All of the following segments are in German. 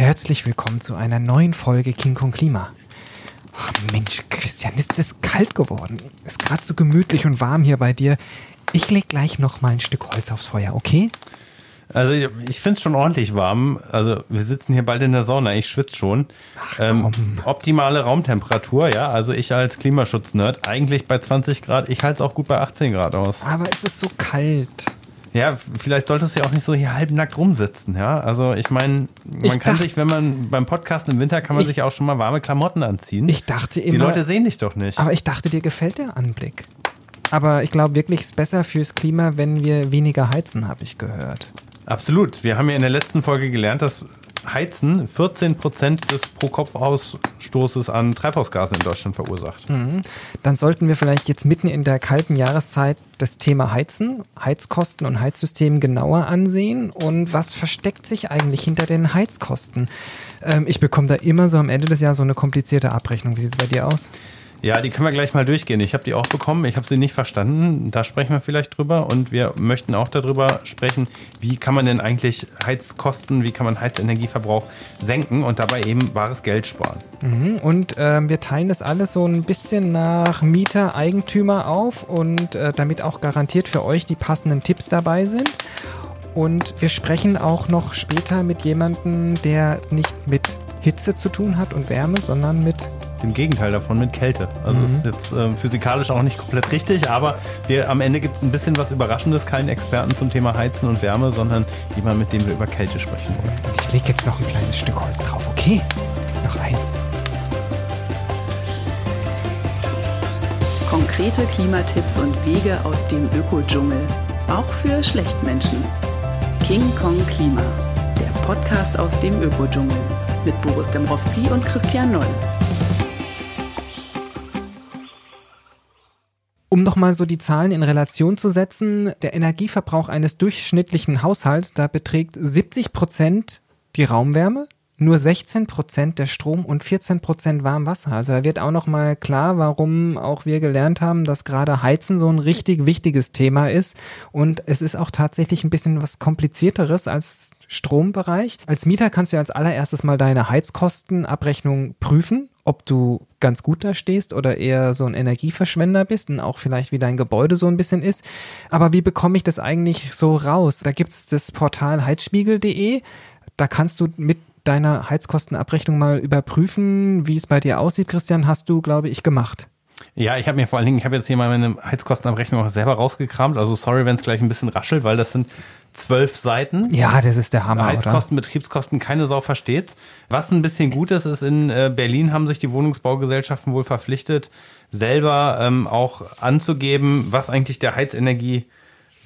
herzlich willkommen zu einer neuen Folge King Kong Klima. Oh Mensch, Christian, ist es kalt geworden. Ist gerade so gemütlich und warm hier bei dir. Ich leg gleich noch mal ein Stück Holz aufs Feuer, okay? Also ich, ich finde es schon ordentlich warm. Also wir sitzen hier bald in der Sauna, ich schwitze schon. Ähm, optimale Raumtemperatur, ja. Also ich als Klimaschutz-Nerd eigentlich bei 20 Grad, ich halte es auch gut bei 18 Grad aus. Aber es ist so kalt. Ja, vielleicht solltest du ja auch nicht so hier halbnackt rumsitzen, ja. Also ich meine, man Ich kann dacht- sich, wenn man beim Podcasten im Winter kann man Ich- sich auch schon mal warme Klamotten anziehen. Ich dachte Die immer. Leute sehen dich doch nicht. aber ich dachte, dir gefällt der Anblick. Aber ich glaube wirklich, es ist besser fürs Klima, wenn wir weniger heizen, habe ich gehört. Absolut. Wir haben ja in der letzten Folge gelernt, dass Heizen 14 Prozent des Pro-Kopf-Ausstoßes an Treibhausgasen in Deutschland verursacht. Mhm. Dann sollten wir vielleicht jetzt mitten in der kalten Jahreszeit das Thema Heizen, Heizkosten und Heizsystem genauer ansehen. Und was versteckt sich eigentlich hinter den Heizkosten? Ähm, ich bekomme da immer so am Ende des Jahres so eine komplizierte Abrechnung. Wie sieht es bei dir aus? Ja, die können wir gleich mal durchgehen. Ich habe die auch bekommen. Ich habe sie nicht verstanden. Da sprechen wir vielleicht drüber. Und wir möchten auch darüber sprechen, wie kann man denn eigentlich Heizkosten, wie kann man Heizenergieverbrauch senken und dabei eben wahres Geld sparen. Mhm. Und ähm, wir teilen das alles so ein bisschen nach Mieter, Eigentümer auf und äh, damit auch garantiert für euch die passenden Tipps dabei sind. Und wir sprechen auch noch später mit jemandem, der nicht mit Hitze zu tun hat und Wärme, sondern mit Im Gegenteil davon mit Kälte. Also ist jetzt äh, physikalisch auch nicht komplett richtig, aber wir, am Ende gibt es ein bisschen was Überraschendes. Keinen Experten zum Thema Heizen und Wärme, sondern jemand, mit dem wir über Kälte sprechen wollen. Ich lege jetzt noch ein kleines Stück Holz drauf, okay? Noch eins. Konkrete Klimatipps und Wege aus dem Ökodschungel. Auch für Schlechtmenschen. King Kong Klima. Der Podcast aus dem Ökodschungel. Mit Boris Dembrowski und Christian Noll. Um noch mal so die Zahlen in Relation zu setzen, der Energieverbrauch eines durchschnittlichen Haushalts, da beträgt 70 Prozent die Raumwärme, nur 16 Prozent der Strom und 14 Prozent Warmwasser. Also da wird auch noch mal klar, warum auch wir gelernt haben, dass gerade Heizen so ein richtig wichtiges Thema ist. Und es ist auch tatsächlich ein bisschen was komplizierteres als Strombereich. Als Mieter kannst du als allererstes mal deine Heizkostenabrechnung prüfen, ob du ganz gut da stehst oder eher so ein Energieverschwender bist und auch vielleicht wie dein Gebäude so ein bisschen ist. Aber wie bekomme ich das eigentlich so raus? Da gibt's das Portal heizspiegel.de. Da kannst du mit deiner Heizkostenabrechnung mal überprüfen, wie es bei dir aussieht. Christian, hast du, glaube ich, gemacht. Ja, ich habe mir vor allen Dingen, ich habe jetzt hier mal meine Heizkostenabrechnung auch selber rausgekramt. Also sorry, wenn es gleich ein bisschen raschelt, weil das sind zwölf Seiten. Ja, das ist der Hammer, oder? Heizkosten, Betriebskosten, keine Sau versteht's. Was ein bisschen gut ist, ist in äh, Berlin haben sich die Wohnungsbaugesellschaften wohl verpflichtet, selber ähm, auch anzugeben, was eigentlich der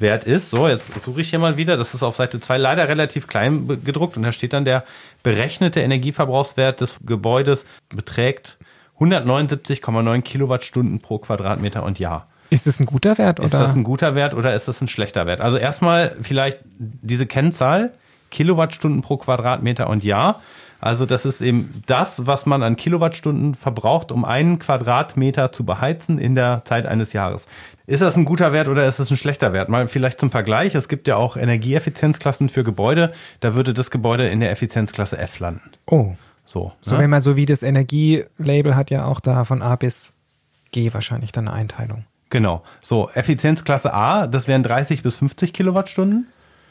Heizenergiewert ist. So, jetzt suche ich hier mal wieder. Das ist auf Seite 2 leider relativ klein gedruckt und da steht dann der berechnete Energieverbrauchswert des Gebäudes beträgt 179,9 Kilowattstunden pro Quadratmeter und Jahr. Ist es ein guter Wert oder? Ist das ein guter Wert oder ist das ein schlechter Wert? Also erstmal vielleicht diese Kennzahl, Kilowattstunden pro Quadratmeter und Jahr. Also das ist eben das, was man an Kilowattstunden verbraucht, um einen Quadratmeter zu beheizen in der Zeit eines Jahres. Ist das ein guter Wert oder ist das ein schlechter Wert? Mal vielleicht zum Vergleich. Es gibt ja auch Energieeffizienzklassen für Gebäude. Da würde das Gebäude in der Effizienzklasse F landen. oh, So. so ne? wenn man so wie das Energielabel hat ja auch da von A bis G wahrscheinlich dann eine Einteilung. Genau. So, Effizienzklasse A, das wären 30 bis 50 Kilowattstunden.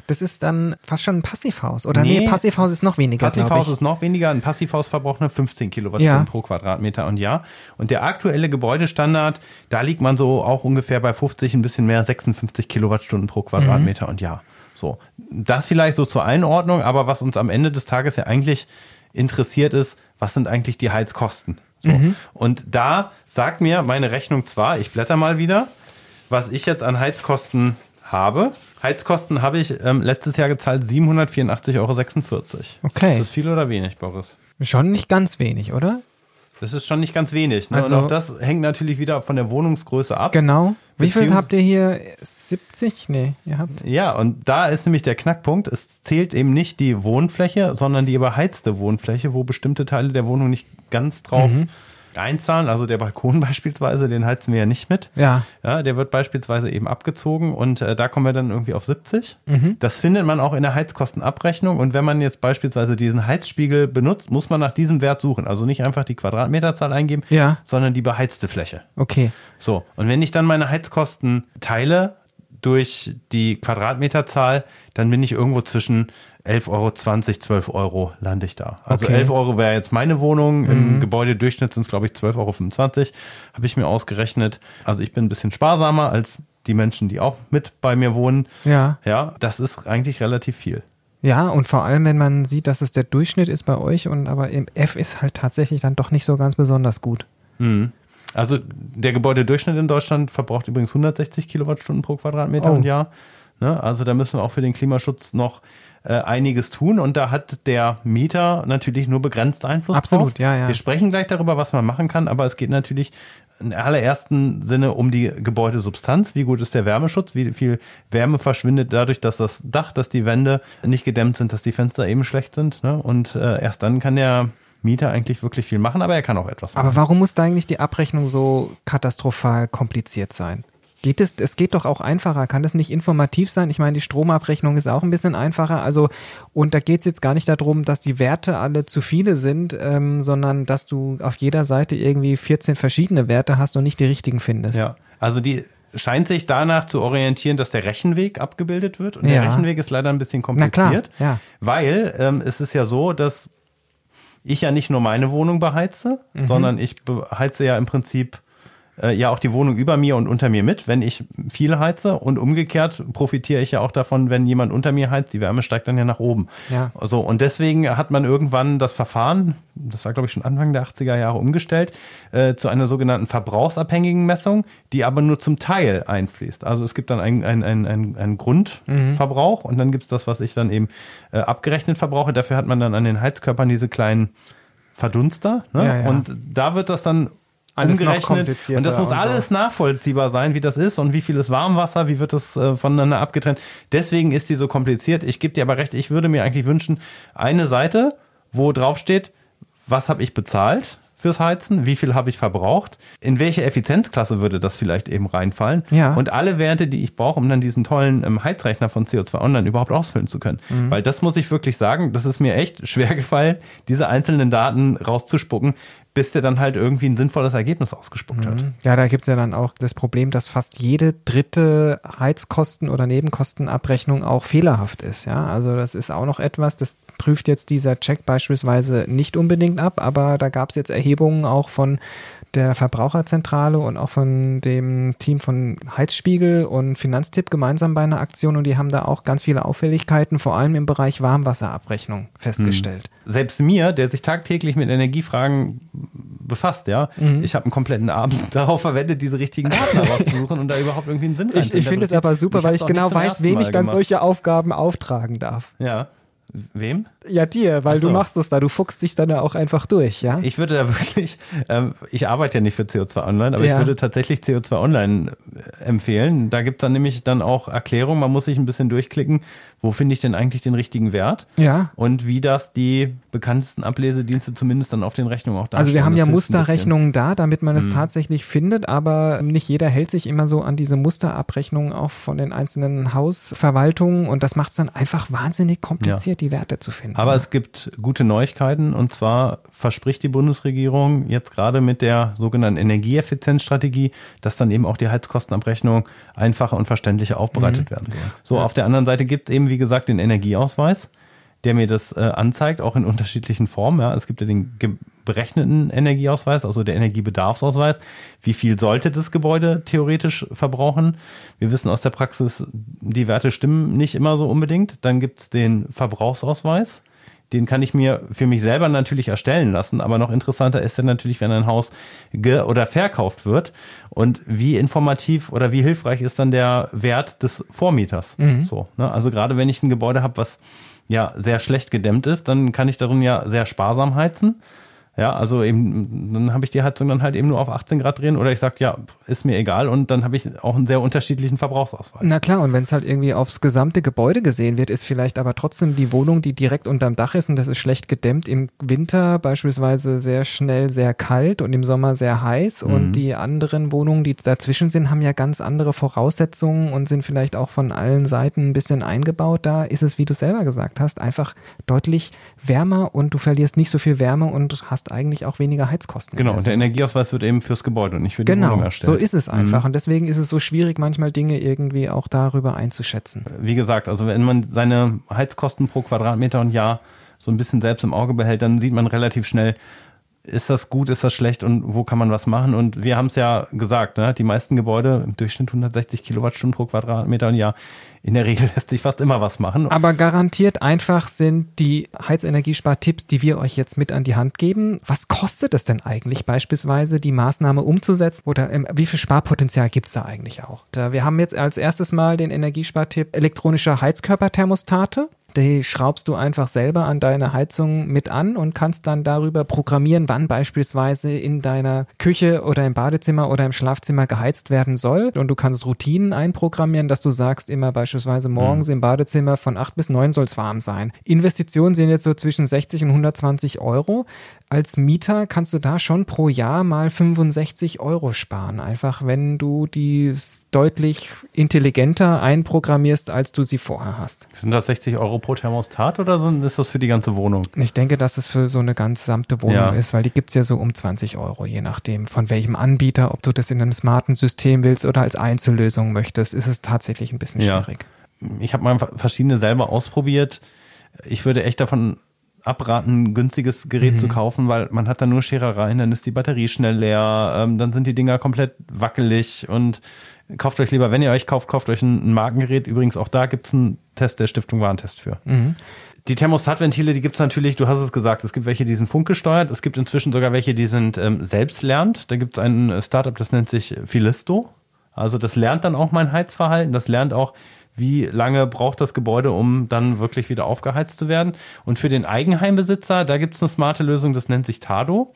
Das ist dann fast schon ein Passivhaus. Oder nee, Nee. Passivhaus ist noch weniger, Passivhaus ist noch weniger. Ein Passivhaus verbraucht nur 15 Kilowattstunden Ja. pro Quadratmeter und Jahr. Und der aktuelle Gebäudestandard, da liegt man so auch ungefähr bei 50, ein bisschen mehr, 56 Kilowattstunden pro Quadratmeter und Jahr. So. Das vielleicht so zur Einordnung, aber was uns am Ende des Tages ja eigentlich interessiert ist, was sind eigentlich die Heizkosten? So. Und da sagt mir meine Rechnung zwar, ich blätter mal wieder, was ich jetzt an Heizkosten habe. Heizkosten habe ich ähm, letztes Jahr gezahlt 784,46 Euro. Okay. Ist das viel oder wenig, Boris? Schon nicht ganz wenig, oder? Das ist schon nicht ganz wenig. Ne? Also- Und auch das hängt natürlich wieder von der Wohnungsgröße ab. Genau. Wie viel habt ihr hier? 70? Nee, ihr habt. Ja, und da ist nämlich der Knackpunkt. Es zählt eben nicht die Wohnfläche, sondern die überheizte Wohnfläche, wo bestimmte Teile der Wohnung nicht ganz drauf einzahlen. Also der Balkon beispielsweise, den heizen wir ja nicht mit. Ja. Ja, der wird beispielsweise eben abgezogen und äh, da kommen wir dann irgendwie auf 70. Das findet man auch in der Heizkostenabrechnung. Und wenn man jetzt beispielsweise diesen Heizspiegel benutzt, muss man nach diesem Wert suchen. Also nicht einfach die Quadratmeterzahl eingeben, Ja. sondern die beheizte Fläche. Okay. So, und wenn ich dann meine Heizkosten teile durch die Quadratmeterzahl, dann bin ich irgendwo zwischen 11,20 Euro, 12 Euro lande ich da. Also Okay. 11 Euro wäre jetzt meine Wohnung. Im Gebäudedurchschnitt sind es, glaube ich, 12,25 Euro. Habe ich mir ausgerechnet. Also ich bin ein bisschen sparsamer als die Menschen, die auch mit bei mir wohnen. Ja. Ja, das ist eigentlich relativ viel. Ja, und vor allem, wenn man sieht, dass es der Durchschnitt ist bei euch und aber im F ist halt tatsächlich dann doch nicht so ganz besonders gut. Also der Gebäudedurchschnitt in Deutschland verbraucht übrigens 160 Kilowattstunden pro Quadratmeter Oh. im Jahr. Ne? Also da müssen wir auch für den Klimaschutz noch äh, einiges tun und da hat der Mieter natürlich nur begrenzt Einfluss Absolut, drauf. ja, ja. Wir sprechen gleich darüber, was man machen kann, aber es geht natürlich in allerersten Sinne um die Gebäudesubstanz. Wie gut ist der Wärmeschutz? Wie viel Wärme verschwindet dadurch, dass das Dach, dass die Wände nicht gedämmt sind, dass die Fenster eben schlecht sind? Ne? Und äh, erst dann kann der Mieter eigentlich wirklich viel machen, aber er kann auch etwas machen. Aber warum muss da eigentlich die Abrechnung so katastrophal kompliziert sein? Geht es, es geht doch auch einfacher. Kann das nicht informativ sein? Ich meine, die Stromabrechnung ist auch ein bisschen einfacher. Also, und da geht es jetzt gar nicht darum, dass die Werte alle zu viele sind, ähm, sondern dass du auf jeder Seite irgendwie 14 verschiedene Werte hast und nicht die richtigen findest. Ja, also die scheint sich danach zu orientieren, dass der Rechenweg abgebildet wird. Und Ja. der Rechenweg ist leider ein bisschen Na klar, kompliziert, ja. weil ähm, es ist ja so, dass ich ja nicht nur meine Wohnung beheize, Mhm. sondern ich beheize ja im Prinzip äh, ja auch die Wohnung über mir und unter mir mit, wenn ich viel heize und umgekehrt profitiere ich ja auch davon, wenn jemand unter mir heizt, die Wärme steigt dann ja nach oben. Ja. So, und deswegen hat man irgendwann das Verfahren, das war glaube ich schon Anfang der 80er Jahre umgestellt, äh, zu einer sogenannten verbrauchsabhängigen Messung, die aber nur zum Teil einfließt. Also es gibt dann einen ein, ein, ein, ein Grundverbrauch und dann gibt es das, was ich dann eben äh, abgerechnet verbrauche. Dafür hat man dann an den Heizkörpern diese kleinen Verdunster. Ne? Ja, ja. Und da wird das dann Alles umgerechnet. Und das muss und so. alles nachvollziehbar sein, wie das ist und wie viel ist Warmwasser, wie wird das äh, voneinander abgetrennt. Deswegen ist die so kompliziert. Ich gebe dir aber recht, ich würde mir eigentlich wünschen, eine Seite, wo drauf steht, was habe ich bezahlt fürs Heizen, wie viel habe ich verbraucht, in welche Effizienzklasse würde das vielleicht eben reinfallen Ja. und alle Werte, die ich brauche, um dann diesen tollen ähm, Heizrechner von CO2 Online überhaupt ausfüllen zu können. Mhm. Weil das muss ich wirklich sagen, das ist mir echt schwer gefallen, diese einzelnen Daten rauszuspucken, bis der dann halt irgendwie ein sinnvolles Ergebnis ausgespuckt hat. Ja, da gibt's ja dann auch das Problem, dass fast jede dritte Heizkosten- oder Nebenkostenabrechnung auch fehlerhaft ist. Ja, also das ist auch noch etwas, das prüft jetzt dieser Check beispielsweise nicht unbedingt ab, aber da gab's jetzt Erhebungen auch von der Verbraucherzentrale und auch von dem Team von Heizspiegel und Finanztipp gemeinsam bei einer Aktion und die haben da auch ganz viele Auffälligkeiten, vor allem im Bereich Warmwasserabrechnung festgestellt. Selbst mir, der sich tagtäglich mit Energiefragen befasst, ja, Mhm. ich habe einen kompletten Abend darauf verwendet, diese richtigen Daten herauszusuchen und da überhaupt irgendwie einen Sinn Ich, ich finde es interpretieren. aber super, Und weil ich genau weiß, wem ich dann gemacht. solche Aufgaben auftragen darf. Ja. Wem? Ja, dir, weil so. du machst es da, du fuchst dich dann ja auch einfach durch, ja? Ich würde da wirklich, ähm, ich arbeite ja nicht für CO2 Online, aber Ja. ich würde tatsächlich CO2 Online äh, empfehlen. Da gibt es dann nämlich dann auch Erklärungen, man muss sich ein bisschen durchklicken, wo finde ich denn eigentlich den richtigen Wert ja. und wie das die bekanntesten Ablesedienste zumindest dann auf den Rechnungen auch darstellen. Also wir haben Das ja. Mhm. Musterrechnungen da, damit man es tatsächlich findet, aber nicht jeder hält sich immer so an diese Musterabrechnungen auch von den einzelnen Hausverwaltungen und das macht es dann einfach wahnsinnig kompliziert, die Werte zu finden. Aber es gibt gute Neuigkeiten und zwar verspricht die Bundesregierung jetzt gerade mit der sogenannten Energieeffizienzstrategie, dass dann eben auch die Heizkostenabrechnung einfacher und verständlicher aufbereitet werden soll. So, auf der anderen Seite gibt es eben, wie gesagt, den Energieausweis, der mir das äh, anzeigt, auch in unterschiedlichen Formen. Ja. Es gibt ja den berechneten Energieausweis, also der Energiebedarfsausweis. Wie viel sollte das Gebäude theoretisch verbrauchen? Wir wissen aus der Praxis, die Werte stimmen nicht immer so unbedingt. Dann gibt es den Verbrauchsausweis. Den kann ich mir für mich selber natürlich erstellen lassen, aber noch interessanter ist ja natürlich, wenn ein Haus ge- oder verkauft wird und wie informativ oder wie hilfreich ist dann der Wert des Vormieters. So, ne? Also gerade wenn ich ein Gebäude habe, was ja sehr schlecht gedämmt ist, dann kann ich darin ja sehr sparsam heizen. Ja, also eben, dann habe ich die Heizung dann halt eben nur auf 18 Grad drehen oder ich sage, ja, ist mir egal und dann habe ich auch einen sehr unterschiedlichen Verbrauchsausweis. Na klar, und wenn es halt irgendwie aufs gesamte Gebäude gesehen wird, ist vielleicht aber trotzdem die Wohnung, die direkt unterm Dach ist und das ist schlecht gedämmt, im Winter beispielsweise sehr schnell sehr kalt und im Sommer sehr heiß mhm. und die anderen Wohnungen, die dazwischen sind, haben ja ganz andere Voraussetzungen und sind vielleicht auch von allen Seiten ein bisschen eingebaut. Da ist es, wie du selber gesagt hast, einfach deutlich wärmer und du verlierst nicht so viel Wärme und hast hast eigentlich auch weniger Heizkosten. Genau, und der Energieausweis wird eben fürs Gebäude und nicht für die genau, Wohnung erstellt. So ist es einfach. Mhm. Und deswegen ist es so schwierig, manchmal Dinge irgendwie auch darüber einzuschätzen. Wie gesagt, also wenn man seine Heizkosten pro Quadratmeter und Jahr so ein bisschen selbst im Auge behält, dann sieht man relativ schnell, ist das gut, ist das schlecht und wo kann man was machen? Und wir haben es ja gesagt, ne? die meisten Gebäude im Durchschnitt 160 Kilowattstunden pro Quadratmeter und Jahr. In der Regel lässt sich fast immer was machen. Aber garantiert einfach sind die Heizenergiespartipps, die wir euch jetzt mit an die Hand geben. Was kostet es denn eigentlich beispielsweise, die Maßnahme umzusetzen? Oder ähm, wie viel Sparpotenzial gibt es da eigentlich auch? Wir haben jetzt als erstes mal den Energiespartipp elektronische Heizkörperthermostate. Die schraubst du einfach selber an deine Heizung mit an und kannst dann darüber programmieren, wann beispielsweise in deiner Küche oder im Badezimmer oder im Schlafzimmer geheizt werden soll. Und du kannst Routinen einprogrammieren, dass du sagst, immer beispielsweise morgens mhm. im Badezimmer von 8 bis 9 soll es warm sein. Investitionen sind jetzt so zwischen 60 und 120 Euro. Als Mieter kannst du da schon pro Jahr mal 65 Euro sparen. Einfach wenn du die deutlich intelligenter einprogrammierst, als du sie vorher hast. Sind das 60 Euro pro Thermostat oder ist das für die ganze Wohnung? Ich denke, dass es für so eine gesamte Wohnung ja. ist, weil die gibt es ja so um 20 Euro, je nachdem von welchem Anbieter, ob du das in einem smarten System willst oder als Einzellösung möchtest, ist es tatsächlich ein bisschen schwierig. Ja. Ich habe mal verschiedene selber ausprobiert. Ich würde echt davon abraten, ein günstiges Gerät mhm. zu kaufen, weil man hat da nur Scherereien, dann ist die Batterie schnell leer, ähm, dann sind die Dinger komplett wackelig und kauft euch lieber, wenn ihr euch kauft, kauft euch ein, ein Markengerät. Übrigens auch da gibt es einen Test der Stiftung Warentest für. Mhm. Die Thermostatventile, die gibt es natürlich, du hast es gesagt, es gibt welche, die sind funkgesteuert, es gibt inzwischen sogar welche, die sind ähm, selbstlernend. Da gibt es ein Startup, das nennt sich Philisto. Also das lernt dann auch mein Heizverhalten, das lernt auch, wie lange braucht das Gebäude, um dann wirklich wieder aufgeheizt zu werden. Und für den Eigenheimbesitzer, da gibt es eine smarte Lösung, das nennt sich Tado.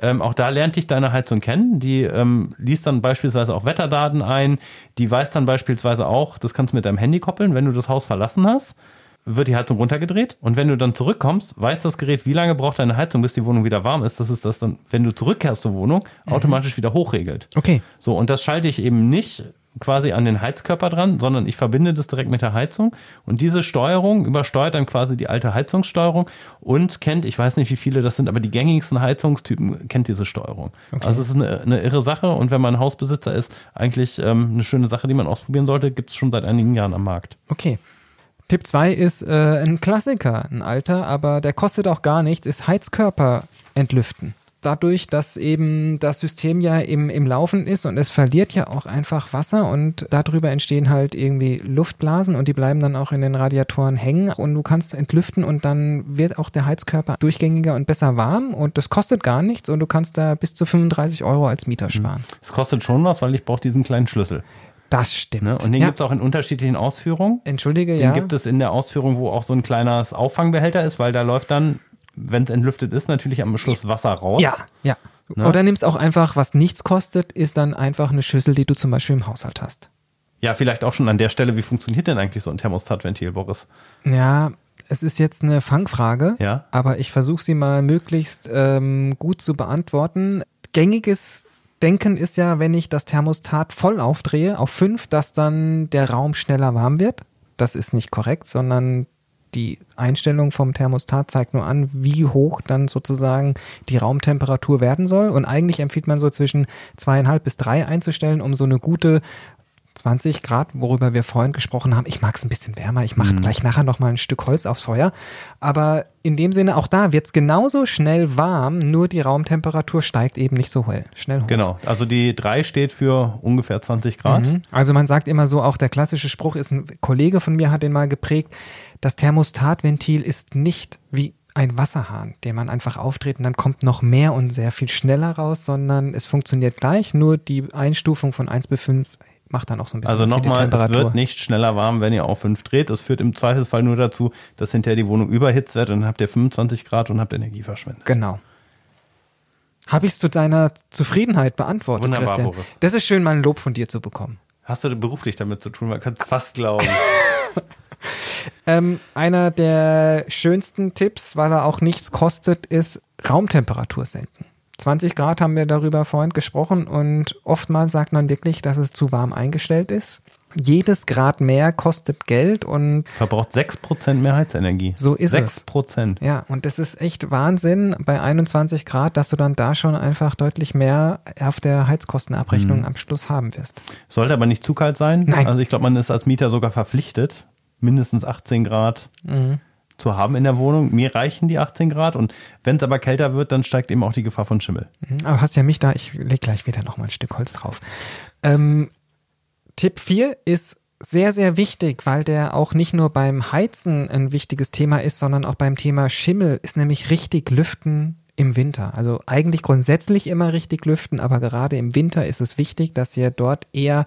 Ähm, auch da lernt dich deine Heizung kennen. Die ähm, liest dann beispielsweise auch Wetterdaten ein. Die weiß dann beispielsweise auch, das kannst du mit deinem Handy koppeln, wenn du das Haus verlassen hast wird die Heizung runtergedreht und wenn du dann zurückkommst, weiß das Gerät, wie lange braucht deine Heizung, bis die Wohnung wieder warm ist. Das ist das dann, wenn du zurückkehrst zur Wohnung, mhm. automatisch wieder hochregelt. Okay. So, und das schalte ich eben nicht quasi an den Heizkörper dran, sondern ich verbinde das direkt mit der Heizung. Und diese Steuerung übersteuert dann quasi die alte Heizungssteuerung und kennt, ich weiß nicht wie viele das sind, aber die gängigsten Heizungstypen kennt diese Steuerung. Okay. Also es ist eine, eine, irre Sache und wenn man Hausbesitzer ist, eigentlich ähm, eine schöne Sache, die man ausprobieren sollte, gibt es schon seit einigen Jahren am Markt. Okay. Tipp 2 ist äh, ein Klassiker, ein alter, aber der kostet auch gar nichts, ist Heizkörper entlüften dadurch, dass eben das System ja im, im Laufen ist und es verliert ja auch einfach Wasser und darüber entstehen halt irgendwie Luftblasen und die bleiben dann auch in den Radiatoren hängen und du kannst entlüften und dann wird auch der Heizkörper durchgängiger und besser warm und das kostet gar nichts und du kannst da bis zu 35 Euro als Mieter mhm. sparen. Es kostet schon was, weil ich brauche diesen kleinen Schlüssel. Das stimmt. Ne? Und den ja. gibt es auch in unterschiedlichen Ausführungen. Entschuldige, den ja. Den gibt es in der Ausführung, wo auch so ein kleines Auffangbehälter ist, weil da läuft dann wenn es entlüftet ist, natürlich am Schluss Wasser raus. Ja, ja. Ne? Oder nimmst auch einfach, was nichts kostet, ist dann einfach eine Schüssel, die du zum Beispiel im Haushalt hast. Ja, vielleicht auch schon an der Stelle, wie funktioniert denn eigentlich so ein Thermostatventil, Boris? Ja, es ist jetzt eine Fangfrage, ja? aber ich versuche sie mal möglichst ähm, gut zu beantworten. Gängiges Denken ist ja, wenn ich das Thermostat voll aufdrehe auf 5, dass dann der Raum schneller warm wird. Das ist nicht korrekt, sondern die Einstellung vom Thermostat zeigt nur an, wie hoch dann sozusagen die Raumtemperatur werden soll. Und eigentlich empfiehlt man so zwischen zweieinhalb bis drei einzustellen, um so eine gute 20 Grad, worüber wir vorhin gesprochen haben. Ich mag es ein bisschen wärmer. Ich mache mhm. gleich nachher noch mal ein Stück Holz aufs Feuer. Aber in dem Sinne, auch da wird es genauso schnell warm, nur die Raumtemperatur steigt eben nicht so schnell hoch. Genau, also die 3 steht für ungefähr 20 Grad. Mhm. Also man sagt immer so, auch der klassische Spruch ist, ein Kollege von mir hat den mal geprägt, das Thermostatventil ist nicht wie ein Wasserhahn, den man einfach aufdreht und dann kommt noch mehr und sehr viel schneller raus, sondern es funktioniert gleich, nur die Einstufung von 1 bis 5 macht dann auch so ein bisschen Also nochmal, es wird nicht schneller warm, wenn ihr auf 5 dreht. Es führt im Zweifelsfall nur dazu, dass hinterher die Wohnung überhitzt wird und dann habt ihr 25 Grad und habt Energie verschwendet. Genau. Habe ich es zu deiner Zufriedenheit beantwortet, Wunderbar, Christian. Boris. Das ist schön, mal ein Lob von dir zu bekommen. Hast du beruflich damit zu tun? Man kann es fast glauben. Ähm, einer der schönsten Tipps, weil er auch nichts kostet, ist Raumtemperatur senken. 20 Grad haben wir darüber vorhin gesprochen und oftmals sagt man wirklich, dass es zu warm eingestellt ist. Jedes Grad mehr kostet Geld und Verbraucht 6% mehr Heizenergie. So ist es. 6%. ja, und das ist echt Wahnsinn bei 21 Grad, dass du dann da schon einfach deutlich mehr auf der Heizkostenabrechnung am Schluss haben wirst. Sollte aber nicht zu kalt sein. Nein. Also ich glaube, man ist als Mieter sogar verpflichtet, mindestens 18 Grad zu haben in der Wohnung. Mir reichen die 18 Grad und wenn es aber kälter wird, dann steigt eben auch die Gefahr von Schimmel. Mhm, Aber hast ja mich da, ich leg gleich wieder noch mal ein Stück Holz drauf. Ähm, Tipp 4 ist sehr, sehr wichtig, weil der auch nicht nur beim Heizen ein wichtiges Thema ist, sondern auch beim Thema Schimmel ist nämlich richtig lüften im Winter. Also eigentlich grundsätzlich immer richtig lüften, aber gerade im Winter ist es wichtig, dass ihr dort eher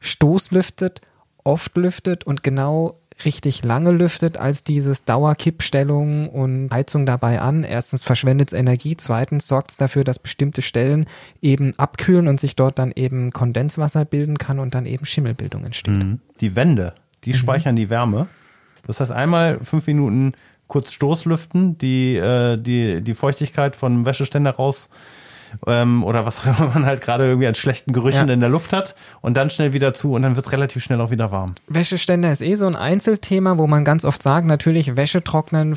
stoßlüftet, oft lüftet und genau richtig lange lüftet als dieses Dauerkippstellung und Heizung dabei an. Erstens verschwendet es Energie, zweitens sorgt es dafür, dass bestimmte Stellen eben abkühlen und sich dort dann eben Kondenswasser bilden kann und dann eben Schimmelbildung entsteht. Die Wände, die speichern die Wärme. Das heißt, einmal fünf Minuten kurz Stoßlüften, die, äh, die, die Feuchtigkeit vom Wäscheständer raus ähm, oder was auch immer man halt gerade irgendwie an schlechten Gerüchen Ja. in der Luft hat und dann schnell wieder zu und dann wird es relativ schnell auch wieder warm. Wäscheständer ist eh so ein Einzelthema, wo man ganz oft sagt, natürlich Wäsche trocknen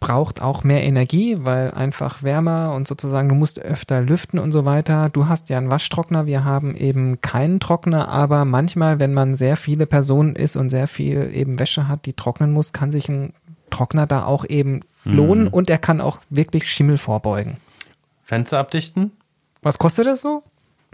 verbraucht auch mehr Energie, weil einfach wärmer und sozusagen du musst öfter lüften und so weiter. Du hast ja einen Waschtrockner, wir haben eben keinen Trockner, aber manchmal, wenn man sehr viele Personen ist und sehr viel eben Wäsche hat, die trocknen muss, kann sich ein Trockner da auch eben lohnen und er kann auch wirklich Schimmel vorbeugen. Fenster abdichten? Was kostet das so?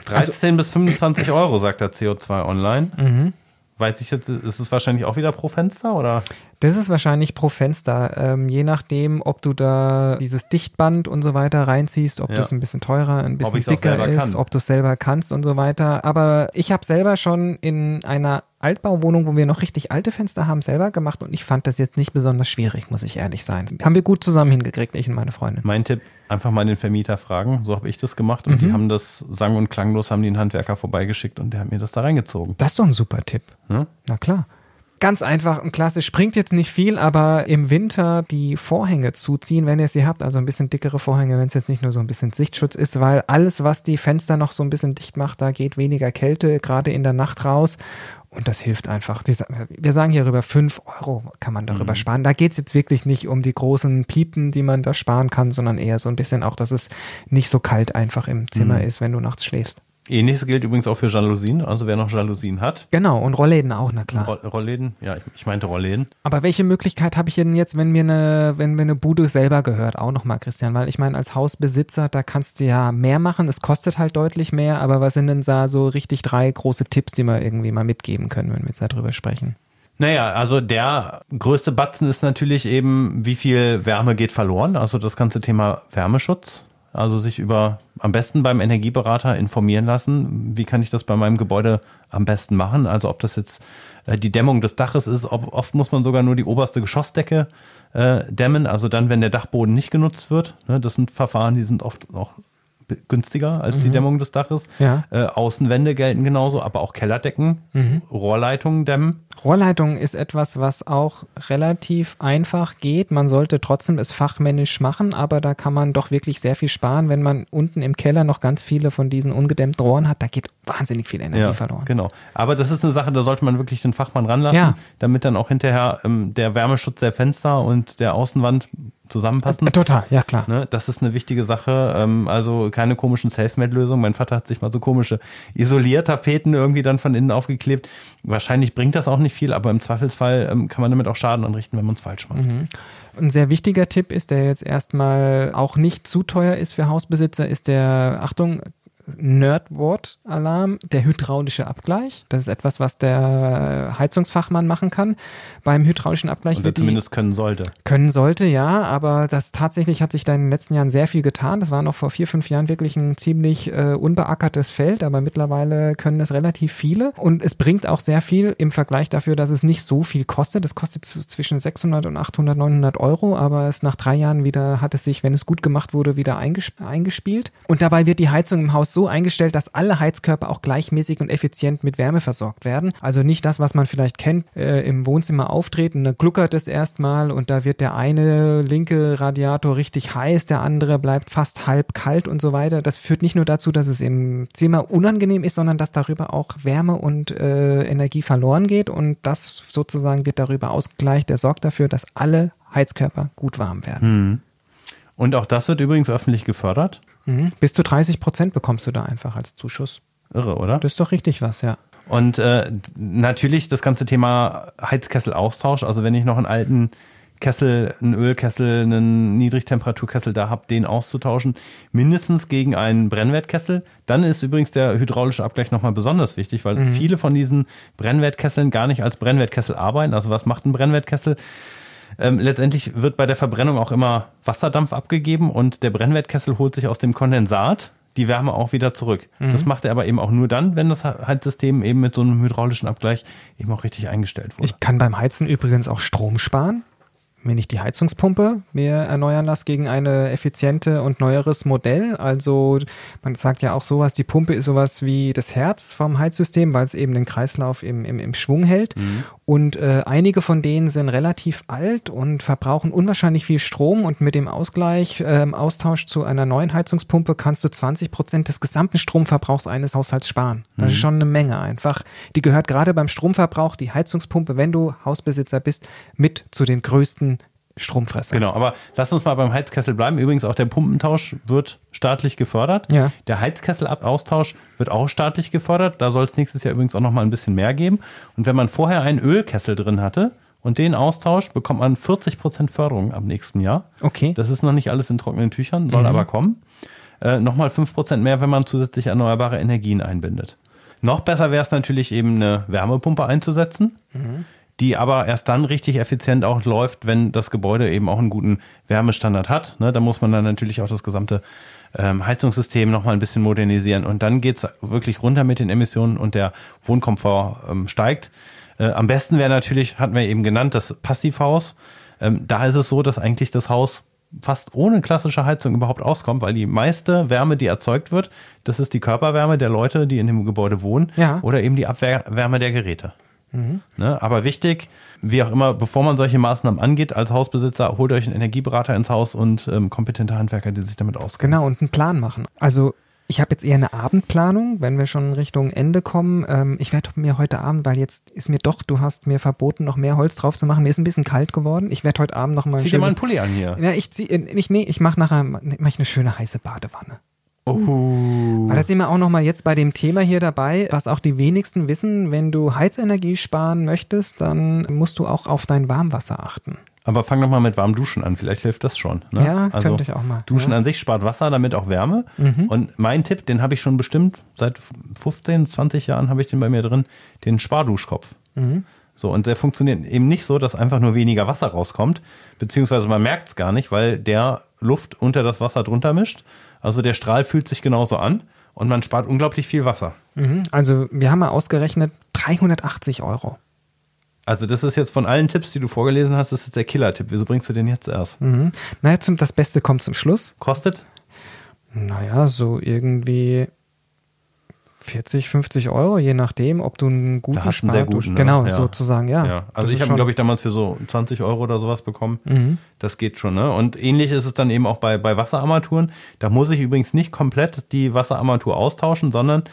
13 bis 25 Euro, sagt der CO2 online. Mhm. Weiß ich jetzt, ist es wahrscheinlich auch wieder pro Fenster oder? Das ist wahrscheinlich pro Fenster. Ähm, je nachdem, ob du da dieses Dichtband und so weiter reinziehst, ob Ja. das ein bisschen teurer, ein bisschen dicker ist, kann. ob du es selber kannst und so weiter. Aber ich habe selber schon in einer Altbauwohnung, wo wir noch richtig alte Fenster haben, selber gemacht und ich fand das jetzt nicht besonders schwierig, muss ich ehrlich sein. Haben wir gut zusammen hingekriegt, ich und meine Freundin. Mein Tipp, einfach mal den Vermieter fragen. So habe ich das gemacht und die haben das sang- und klanglos, haben die einen Handwerker vorbeigeschickt und der hat mir das da reingezogen. Das ist doch ein super Tipp. Ne? Na klar. Ganz einfach und klassisch. Springt jetzt nicht viel, aber im Winter die Vorhänge zuziehen, wenn ihr sie habt. Also ein bisschen dickere Vorhänge, wenn es jetzt nicht nur so ein bisschen Sichtschutz ist, weil alles, was die Fenster noch so ein bisschen dicht macht, da geht weniger Kälte gerade in der Nacht raus. Und das hilft einfach. Wir sagen hier rüber, 5 Euro kann man darüber sparen. Da geht es jetzt wirklich nicht um die großen Piepen, die man da sparen kann, sondern eher so ein bisschen auch, dass es nicht so kalt einfach im Zimmer ist, wenn du nachts schläfst. Ähnliches gilt übrigens auch für Jalousien. Also wer noch Jalousien hat, Genau, und Rollläden auch, na klar. Roll Rollläden, ja, ich, ich meinte Rollläden. Aber welche Möglichkeit habe ich denn jetzt, wenn mir eine, wenn mir eine Bude selber gehört, auch nochmal, Christian? Weil ich meine, als Hausbesitzer, da kannst du ja mehr machen. Es kostet halt deutlich mehr, aber was sind denn da so richtig drei große Tipps, die wir irgendwie mal mitgeben können, wenn wir jetzt darüber sprechen? Naja, also der größte Batzen ist natürlich eben, wie viel Wärme geht verloren. Also das ganze Thema Wärmeschutz. Also sich über am besten beim Energieberater informieren lassen, wie kann ich das bei meinem Gebäude am besten machen. Also ob das jetzt äh, die Dämmung des Daches ist, ob, oft muss man sogar nur die oberste Geschossdecke äh, dämmen. Also dann, wenn der Dachboden nicht genutzt wird. Ne, das sind Verfahren, die sind oft auch günstiger als die Dämmung des Daches. Ja. Äh, Außenwände gelten genauso, aber auch Kellerdecken, Rohrleitungen dämmen. Rohrleitung ist etwas, was auch relativ einfach geht. Man sollte trotzdem es fachmännisch machen, aber da kann man doch wirklich sehr viel sparen, wenn man unten im Keller noch ganz viele von diesen ungedämmten Rohren hat. Da geht wahnsinnig viel Energie verloren. Genau. Aber das ist eine Sache, da sollte man wirklich den Fachmann ranlassen, Ja. damit dann auch hinterher ähm, der Wärmeschutz der Fenster und der Außenwand zusammenpassen. Äh, Total, ja klar. Ne, das ist eine wichtige Sache. Ähm, also keine komischen Selfmade-Lösungen. Mein Vater hat sich mal so komische Isoliertapeten irgendwie dann von innen aufgeklebt. Wahrscheinlich bringt das auch nicht viel, aber im Zweifelsfall ähm, kann man damit auch Schaden anrichten, wenn man es falsch macht. Ein sehr wichtiger Tipp ist, der jetzt erstmal auch nicht zu teuer ist für Hausbesitzer, ist der, Achtung, Nerdwort-Alarm, der hydraulische Abgleich. Das ist etwas, was der Heizungsfachmann machen kann. Beim hydraulischen Abgleich Oder wird die, zumindest können sollte. können sollte, ja, aber das tatsächlich hat sich da in den letzten Jahren sehr viel getan. Das war noch vor vier, fünf Jahren wirklich ein ziemlich äh, unbeackertes Feld, aber mittlerweile können es relativ viele und es bringt auch sehr viel im Vergleich dafür, dass es nicht so viel kostet. Es kostet zwischen 600 und 800, 900 Euro, aber es nach drei Jahren wieder hat es sich, wenn es gut gemacht wurde, wieder eingesp eingespielt. Und dabei wird die Heizung im Haus so eingestellt, dass alle Heizkörper auch gleichmäßig und effizient mit Wärme versorgt werden. Also nicht das, was man vielleicht kennt, äh, im Wohnzimmer auftreten, da gluckert es erstmal und da wird der eine linke Radiator richtig heiß, der andere bleibt fast halb kalt und so weiter. Das führt nicht nur dazu, dass es im Zimmer unangenehm ist, sondern dass darüber auch Wärme und äh, Energie verloren geht und das sozusagen wird darüber ausgegleicht. Der sorgt dafür, dass alle Heizkörper gut warm werden. Und auch das wird übrigens öffentlich gefördert. Mhm. Bis zu 30 Prozent bekommst du da einfach als Zuschuss. Irre, oder? Das ist doch richtig was, ja. Und äh, natürlich das ganze Thema Heizkesselaustausch. Also wenn ich noch einen alten Kessel, einen Ölkessel, einen Niedrigtemperaturkessel da habe, den auszutauschen, mindestens gegen einen Brennwertkessel. Dann ist übrigens der hydraulische Abgleich nochmal besonders wichtig, weil viele von diesen Brennwertkesseln gar nicht als Brennwertkessel arbeiten. Also was macht ein Brennwertkessel? Ähm, letztendlich wird bei der Verbrennung auch immer Wasserdampf abgegeben und der Brennwertkessel holt sich aus dem Kondensat die Wärme auch wieder zurück. Das macht er aber eben auch nur dann, wenn das Heizsystem eben mit so einem hydraulischen Abgleich eben auch richtig eingestellt wurde. Ich kann beim Heizen übrigens auch Strom sparen, wenn ich die Heizungspumpe mir erneuern lasse gegen eine effiziente und neueres Modell. Also man sagt ja auch sowas, die Pumpe ist sowas wie das Herz vom Heizsystem, weil es eben den Kreislauf im, im, im Schwung hält. Und äh, einige von denen sind relativ alt und verbrauchen unwahrscheinlich viel Strom und mit dem Ausgleich, äh, im Austausch zu einer neuen Heizungspumpe kannst du 20 Prozent des gesamten Stromverbrauchs eines Haushalts sparen. Das ist schon eine Menge einfach. Die gehört gerade beim Stromverbrauch, die Heizungspumpe, wenn du Hausbesitzer bist, mit zu den größten Stromfressern. Genau, aber lass uns mal beim Heizkessel bleiben. Übrigens auch der Pumpentausch wird staatlich gefördert. Ja. Der Heizkesselaustausch wird auch staatlich gefördert. Da soll es nächstes Jahr übrigens auch noch mal ein bisschen mehr geben. Und wenn man vorher einen Ölkessel drin hatte und den austauscht, bekommt man 40% Förderung ab nächsten Jahr. Okay. Das ist noch nicht alles in trockenen Tüchern, soll aber kommen. Äh, Nochmal 5% mehr, wenn man zusätzlich erneuerbare Energien einbindet. Noch besser wäre es natürlich eben eine Wärmepumpe einzusetzen, die aber erst dann richtig effizient auch läuft, wenn das Gebäude eben auch einen guten Wärmestandard hat. Ne, da muss man dann natürlich auch das gesamte ähm, Heizungssystem nochmal ein bisschen modernisieren und dann geht's wirklich runter mit den Emissionen und der Wohnkomfort ähm, steigt. Äh, am besten wäre natürlich, hatten wir eben genannt, das Passivhaus. Ähm, da ist es so, dass eigentlich das Haus fast ohne klassische Heizung überhaupt auskommt, weil die meiste Wärme, die erzeugt wird, das ist die Körperwärme der Leute, die in dem Gebäude wohnen Ja. oder eben die Abwärme der Geräte. Ne? Aber wichtig, wie auch immer, bevor man solche Maßnahmen angeht, als Hausbesitzer, holt euch einen Energieberater ins Haus und ähm, kompetente Handwerker, die sich damit auskennen. Genau, und einen Plan machen. Also ich habe jetzt eher eine Abendplanung, wenn wir schon Richtung Ende kommen. Ähm, ich werde mir heute Abend, weil jetzt ist mir doch, du hast mir verboten, noch mehr Holz drauf zu machen. Mir ist ein bisschen kalt geworden. Ich werde heute Abend noch mal Zieh dir mal einen Pulli an hier. Ja, ich zieh, äh, ich, nee, ich mache nachher mach ich eine schöne heiße Badewanne. Oh. Weil da sind wir auch noch mal jetzt bei dem Thema hier dabei, was auch die wenigsten wissen. Wenn du Heizenergie sparen möchtest, dann musst du auch auf dein Warmwasser achten. Aber fang doch mal mit warmem Duschen an, vielleicht hilft das schon. Ne? Ja, könnte ich auch mal, Duschen ja. Mhm. an sich spart Wasser, damit auch Wärme. Und mein Tipp, den habe ich schon bestimmt, seit 15, 20 Jahren habe ich den bei mir drin, den Sparduschkopf. Mhm. So, und der funktioniert eben nicht so, dass einfach nur weniger Wasser rauskommt, beziehungsweise man merkt es gar nicht, weil der Luft unter das Wasser drunter mischt. Also der Strahl fühlt sich genauso an und man spart unglaublich viel Wasser. Mhm. Also wir haben mal ausgerechnet 380 Euro. Also das ist jetzt von allen Tipps, die du vorgelesen hast, das ist der Killer-Tipp. Wieso bringst du den jetzt erst? Mhm. Naja, zum, das Beste kommt zum Schluss. Kostet? Naja, so irgendwie 40, 50 Euro, je nachdem, ob du einen guten Da hast einen sehr guten, ne? Genau, Ja. sozusagen, ja. Ja, also ich habe, glaube ich, damals für so 20 Euro oder sowas bekommen. Mhm. Das geht schon, ne? Und ähnlich ist es dann eben auch bei, bei Wasserarmaturen. Da muss ich übrigens nicht komplett die Wasserarmatur austauschen, sondern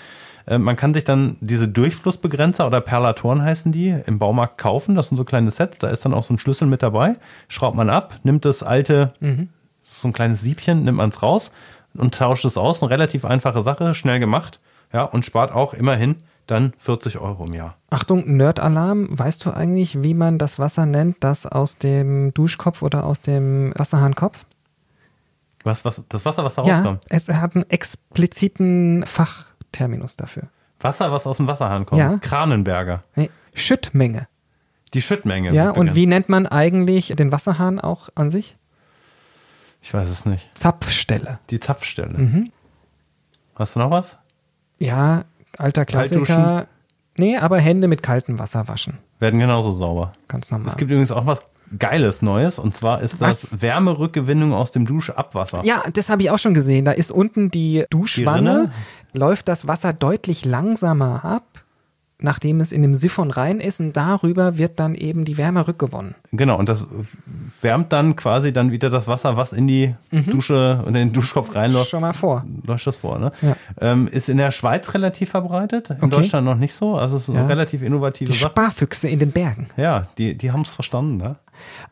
äh, man kann sich dann diese Durchflussbegrenzer oder Perlatoren heißen die im Baumarkt kaufen. Das sind so kleine Sets, da ist dann auch so ein Schlüssel mit dabei. Schraubt man ab, nimmt das alte, so ein kleines Siebchen, nimmt man es raus und tauscht es aus. Eine relativ einfache Sache, schnell gemacht. Ja, und spart auch immerhin dann 40 Euro im Jahr. Achtung, Nerd-Alarm. Weißt du eigentlich, wie man das Wasser nennt, das aus dem Duschkopf oder aus dem Wasserhahnkopf? Was, was, das Wasser, was da Ja, rauskommt? es hat einen expliziten Fachterminus dafür. Wasser, was aus dem Wasserhahn kommt? Ja. Kranenberger. Nee, Schüttmenge. Die Schüttmenge. Ja, und wie nennt man eigentlich den Wasserhahn auch an sich? Ich weiß es nicht. Zapfstelle. Die Zapfstelle. Mhm. Hast du noch was? Ja, alter Klassiker. Nee, aber Hände mit kaltem Wasser waschen. Werden genauso sauber. Ganz normal. Es gibt übrigens auch was Geiles Neues und zwar ist das Was? Wärmerückgewinnung aus dem Duschabwasser. ja, das habe ich auch schon gesehen. Da ist unten die Duschwanne, Rinne? läuft das Wasser deutlich langsamer ab, nachdem es in dem Siphon rein ist und darüber wird dann eben die Wärme rückgewonnen. Genau, und das wärmt dann quasi dann wieder das Wasser, was in die Dusche und in den Duschkopf reinläuft. Mhm. Schon mal vor. Läuft das vor, ne? Ja. Ähm, ist in der Schweiz relativ verbreitet, in Okay. Deutschland noch nicht so. Also es ist eine Ja. relativ innovative Die Sache. Sparfüchse in den Bergen. Ja, die, die haben es verstanden, ne?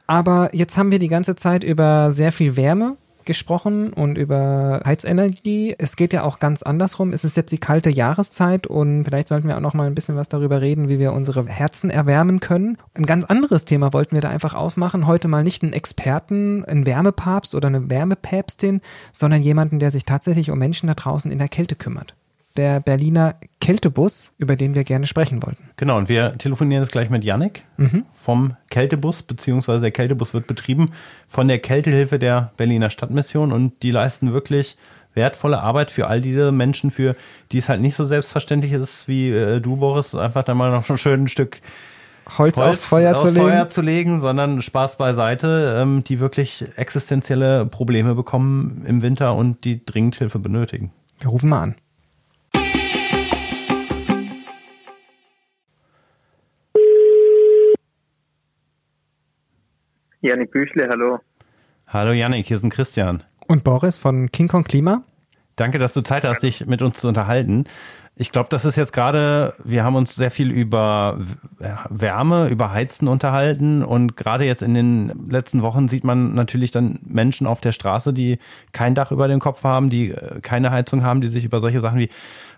Aber jetzt haben wir die ganze Zeit über sehr viel Wärme gesprochen und über Heizenergie. Es geht ja auch ganz andersrum. Es ist jetzt die kalte Jahreszeit und vielleicht sollten wir auch noch mal ein bisschen was darüber reden, wie wir unsere Herzen erwärmen können. Ein ganz anderes Thema wollten wir da einfach aufmachen. Heute mal nicht einen Experten, einen Wärmepapst oder eine Wärmepäpstin, sondern jemanden, der sich tatsächlich um Menschen da draußen in der Kälte kümmert. Der Berliner Kältebus, über den wir gerne sprechen wollten. Genau, und wir telefonieren jetzt gleich mit Yannick Mhm. vom Kältebus, beziehungsweise der Kältebus wird betrieben von der Kältehilfe der Berliner Stadtmission und die leisten wirklich wertvolle Arbeit für all diese Menschen, für die es halt nicht so selbstverständlich ist wie äh, du, Boris, einfach da mal noch ein Stück Holz, Holz aufs Feuer zu aufs legen. Feuer zu legen, sondern Spaß beiseite, ähm, die wirklich existenzielle Probleme bekommen im Winter und die dringend Hilfe benötigen. Wir rufen mal an. Janik Büchle, hallo. Hallo Yannick, hier ist ein Christian. Und Boris von King Kong Klima. Danke, dass du Zeit hast, dich mit uns zu unterhalten. Ich glaube, das ist jetzt gerade, wir haben uns sehr viel über Wärme, über Heizen unterhalten und gerade jetzt in den letzten Wochen sieht man natürlich dann Menschen auf der Straße, die kein Dach über dem Kopf haben, die äh, keine Heizung haben, die sich über solche Sachen wie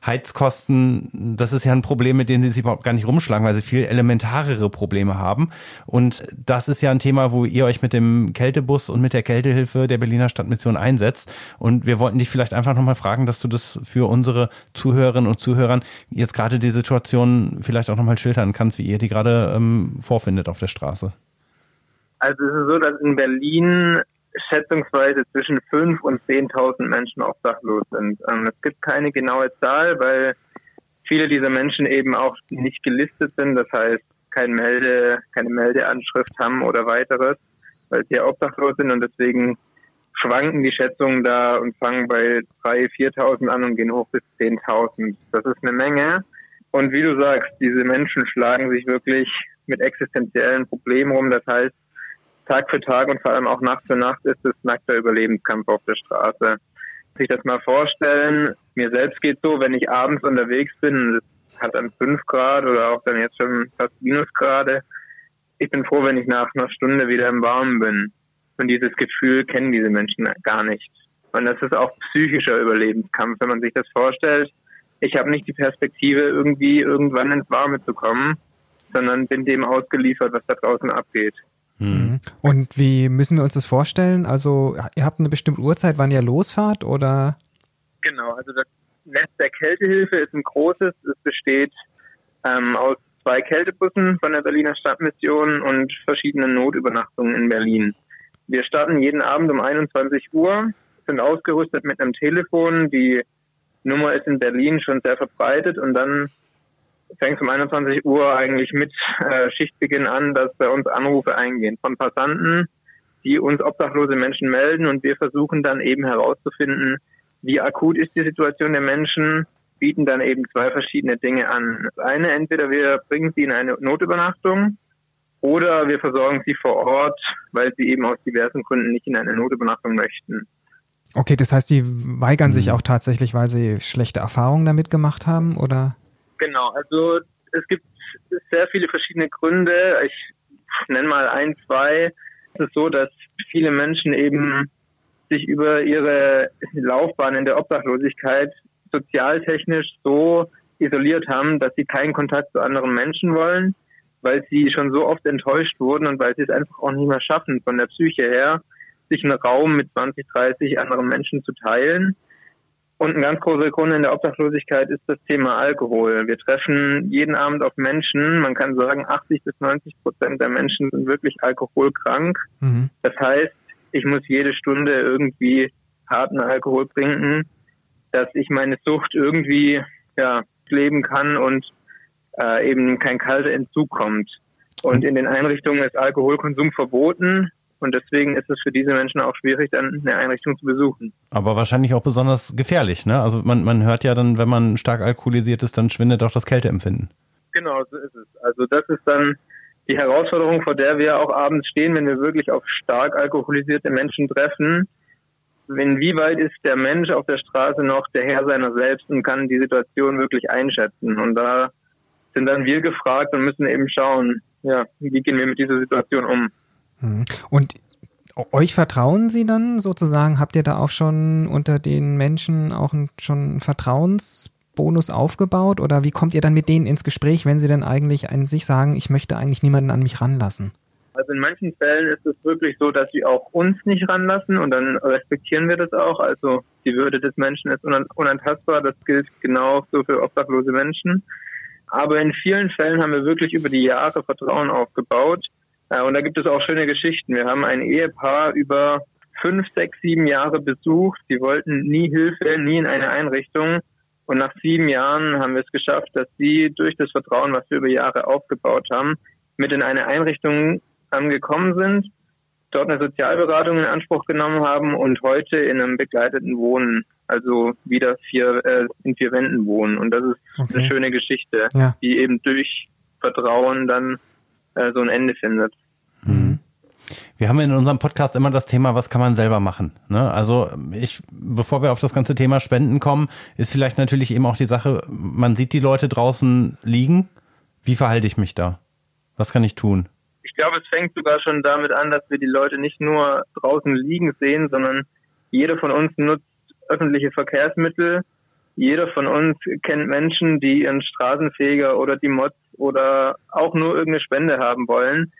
Heizkosten, das ist ja ein Problem, mit denen sie sich überhaupt gar nicht rumschlagen, weil sie viel elementarere Probleme haben. Und das ist ja ein Thema, wo ihr euch mit dem Kältebus und mit der Kältehilfe der Berliner Stadtmission einsetzt. Und wir wollten dich vielleicht einfach nochmal fragen, dass du das für unsere Zuhörerinnen und Zuhörern jetzt gerade die Situation vielleicht auch nochmal schildern kannst, wie ihr die gerade ähm, vorfindet auf der Straße. Also es ist so, dass in Berlin schätzungsweise zwischen 5.000 und 10.000 Menschen obdachlos sind. Ähm, es gibt keine genaue Zahl, weil viele dieser Menschen eben auch nicht gelistet sind, das heißt kein Melde, keine Meldeanschrift haben oder weiteres, weil sie ja obdachlos sind und deswegen schwanken die Schätzungen da und fangen bei 3.000, 4.000 an und gehen hoch bis 10.000. Das ist eine Menge. Und wie du sagst, diese Menschen schlagen sich wirklich mit existenziellen Problemen rum. Das heißt, Tag für Tag und vor allem auch Nacht für Nacht ist es nackter Überlebenskampf auf der Straße. Sich das mal vorstellen, mir selbst geht so, wenn ich abends unterwegs bin, es hat dann fünf Grad oder auch dann jetzt schon fast Minusgrade. Ich bin froh, wenn ich nach einer Stunde wieder im Warmen bin. Und dieses Gefühl kennen diese Menschen gar nicht. Und das ist auch psychischer Überlebenskampf, wenn man sich das vorstellt. Ich habe nicht die Perspektive, irgendwie irgendwann ins Warme zu kommen, sondern bin dem ausgeliefert, was da draußen abgeht. Mhm. Und wie müssen wir uns das vorstellen? Also, ihr habt eine bestimmte Uhrzeit, wann ihr losfahrt oder? Genau, also das Netz der Kältehilfe ist ein großes. Es besteht ähm, aus zwei Kältebussen von der Berliner Stadtmission und verschiedenen Notübernachtungen in Berlin. Wir starten jeden Abend um 21 Uhr, sind ausgerüstet mit einem Telefon. Die Nummer ist in Berlin schon sehr verbreitet und dann fängt um 21 Uhr eigentlich mit äh, Schichtbeginn an, dass bei uns Anrufe eingehen von Passanten, die uns obdachlose Menschen melden und wir versuchen dann eben herauszufinden, wie akut ist die Situation der Menschen, bieten dann eben zwei verschiedene Dinge an. Das eine, entweder wir bringen sie in eine Notübernachtung oder wir versorgen sie vor Ort, weil sie eben aus diversen Gründen nicht in eine Notübernachtung möchten. Okay, das heißt, die weigern sich auch tatsächlich, weil sie schlechte Erfahrungen damit gemacht haben, oder? Genau, also es gibt sehr viele verschiedene Gründe. Ich nenne mal ein, zwei. Es ist so, dass viele Menschen eben sich über ihre Laufbahn in der Obdachlosigkeit sozialtechnisch so isoliert haben, dass sie keinen Kontakt zu anderen Menschen wollen, weil sie schon so oft enttäuscht wurden und weil sie es einfach auch nicht mehr schaffen, von der Psyche her, sich einen Raum mit 20, 30 anderen Menschen zu teilen. Und ein ganz großer Grund in der Obdachlosigkeit ist das Thema Alkohol. Wir treffen jeden Abend auf Menschen. Man kann sagen, 80 bis 90 Prozent der Menschen sind wirklich alkoholkrank. Mhm. Das heißt, ich muss jede Stunde irgendwie harten Alkohol trinken, dass ich meine Sucht irgendwie ja, leben kann und äh, eben kein kalter Entzug kommt. Und in den Einrichtungen ist Alkoholkonsum verboten. Und deswegen ist es für diese Menschen auch schwierig, dann eine Einrichtung zu besuchen. Aber wahrscheinlich auch besonders gefährlich, ne? Also man, man hört ja dann, wenn man stark alkoholisiert ist, dann schwindet auch das Kälteempfinden. Genau, so ist es. Also das ist dann die Herausforderung, vor der wir auch abends stehen, wenn wir wirklich auf stark alkoholisierte Menschen treffen. Inwieweit ist der Mensch auf der Straße noch der Herr seiner selbst und kann die Situation wirklich einschätzen? Und da sind dann wir gefragt und müssen eben schauen, ja, wie gehen wir mit dieser Situation um? Mhm. Und euch vertrauen sie dann sozusagen? Habt ihr da auch schon unter den Menschen auch ein, schon einen Vertrauensbonus aufgebaut? Oder wie kommt ihr dann mit denen ins Gespräch, wenn sie dann eigentlich an sich sagen, ich möchte eigentlich niemanden an mich ranlassen? Also in manchen Fällen ist es wirklich so, dass sie auch uns nicht ranlassen und dann respektieren wir das auch. Also die Würde des Menschen ist unantastbar. Das gilt genau so für obdachlose Menschen. Aber in vielen Fällen haben wir wirklich über die Jahre Vertrauen aufgebaut. Äh, und da gibt es auch schöne Geschichten. Wir haben ein Ehepaar über fünf, sechs, sieben Jahre besucht. Sie wollten nie Hilfe, nie in eine Einrichtung. Und nach sieben Jahren haben wir es geschafft, dass sie durch das Vertrauen, was wir über Jahre aufgebaut haben, mit in eine Einrichtung gekommen sind, dort eine Sozialberatung in Anspruch genommen haben und heute in einem begleiteten Wohnen also wieder vier, äh, in vier Wänden wohnen. Und das ist okay. eine schöne Geschichte, ja. die eben durch Vertrauen dann äh, so ein Ende findet. Wir haben in unserem Podcast immer das Thema, was kann man selber machen. Ne? Also ich, bevor wir auf das ganze Thema Spenden kommen, ist vielleicht natürlich eben auch die Sache, man sieht die Leute draußen liegen. Wie verhalte ich mich da? Was kann ich tun? Ich glaube, es fängt sogar schon damit an, dass wir die Leute nicht nur draußen liegen sehen, sondern jeder von uns nutzt öffentliche Verkehrsmittel. Jeder von uns kennt Menschen, die ihren Straßenfeger oder die Mods oder auch nur irgendeine Spende haben wollen.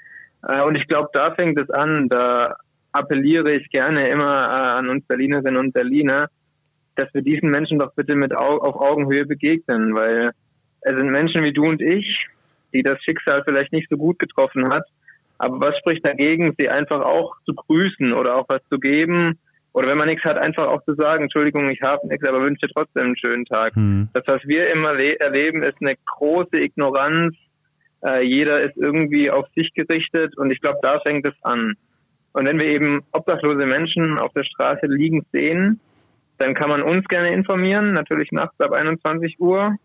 Äh, und ich glaube, da fängt es an. Da appelliere ich gerne immer äh, an uns Berlinerinnen und Berliner, dass wir diesen Menschen doch bitte mit auf Augenhöhe begegnen, weil es sind Menschen wie du und ich, die das Schicksal vielleicht nicht so gut getroffen hat. Aber was spricht dagegen, sie einfach auch zu grüßen oder auch was zu geben oder wenn man nichts hat, einfach auch zu sagen, Entschuldigung, ich habe nichts, aber wünsche dir trotzdem einen schönen Tag. Mhm. Das, was wir immer erleben, ist eine große Ignoranz. Äh, jeder ist irgendwie auf sich gerichtet und ich glaube, da fängt es an. Und wenn wir eben obdachlose Menschen auf der Straße liegen sehen, dann kann man uns gerne informieren, natürlich nachts ab 21 Uhr.